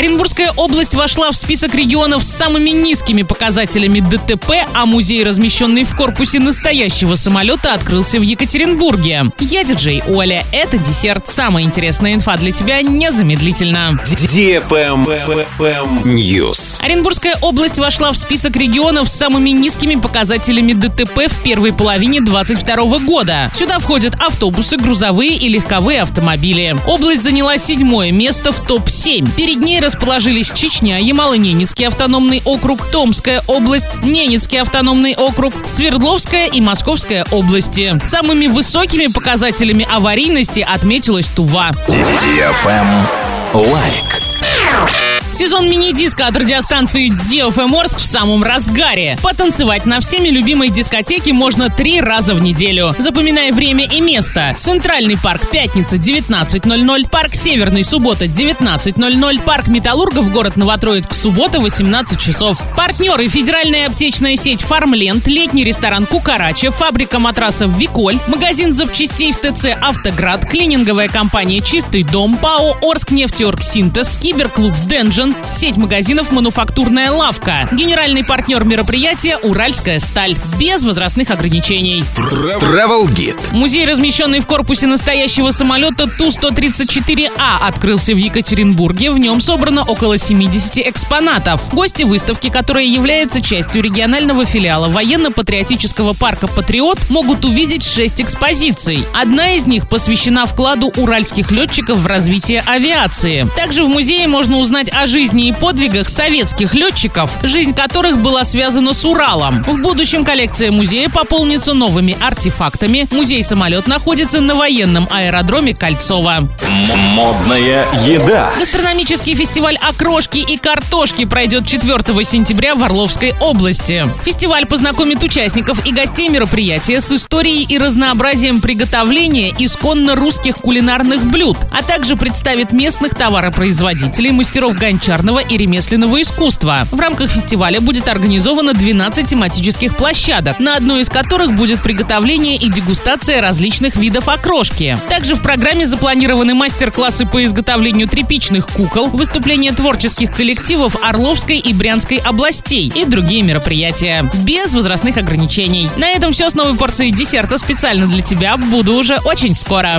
Оренбургская область вошла в список регионов с самыми низкими показателями ДТП, а музей, размещенный в корпусе настоящего самолета, открылся в Екатеринбурге. Я диджей Оля. Это десерт. Самая интересная инфа для тебя незамедлительно. News. Оренбургская область вошла в список регионов с самыми низкими показателями ДТП в первой половине 2022 года. Сюда входят автобусы, грузовые и легковые автомобили. Область заняла седьмое место в топ-7. Перед ней расположились Чечня, Ямало-Ненецкий автономный округ, Томская область, Ненецкий автономный округ, Свердловская и Московская области. Самыми высокими показателями аварийности отметилась Тува. Лайк. Сезон мини-диска от радиостанции DFM Орск в самом разгаре. Потанцевать на всеми любимой дискотеке можно три раза в неделю. Запоминай время и место. Центральный парк пятница 19.00, парк Северный суббота 19.00, парк Металлургов город Новотроицк суббота 18 часов. Партнеры федеральная аптечная сеть Фармленд, летний ресторан Кукарача, фабрика матрасов Виколь, магазин запчастей в ТЦ Автоград, клининговая компания Чистый дом, ПАО Орск нефтеорг Синтез, киберклуб Денжен, сеть магазинов «Мануфактурная лавка». Генеральный партнер мероприятия «Уральская сталь». Без возрастных ограничений. Travel Guide. Музей, размещенный в корпусе настоящего самолета Ту-134А, открылся в Екатеринбурге. В нем собрано около 70 экспонатов. Гости выставки, которая является частью регионального филиала военно-патриотического парка «Патриот», могут увидеть 6 экспозиций. Одна из них посвящена вкладу уральских летчиков в развитие авиации. Также в музее можно узнать о жизни и подвигах советских летчиков, жизнь которых была связана с Уралом. В будущем коллекция музея пополнится новыми артефактами. Музей-самолет находится на военном аэродроме Кольцово. Модная еда. Гастрономический фестиваль окрошки и картошки пройдет 4 сентября в Орловской области. Фестиваль познакомит участников и гостей мероприятия с историей и разнообразием приготовления исконно русских кулинарных блюд, а также представит местных товаропроизводителей, мастеров гончарного и ремесленного искусства. В рамках фестиваля будет организовано 12 тематических площадок, на одной из которых будет приготовление и дегустация различных видов окрошки. Также в программе запланированы мастер-классы по изготовлению тряпичных кукол, выступления творческих коллективов Орловской и Брянской областей и другие мероприятия. Без возрастных ограничений. На этом все с новой порцией десерта специально для тебя. Буду уже очень скоро.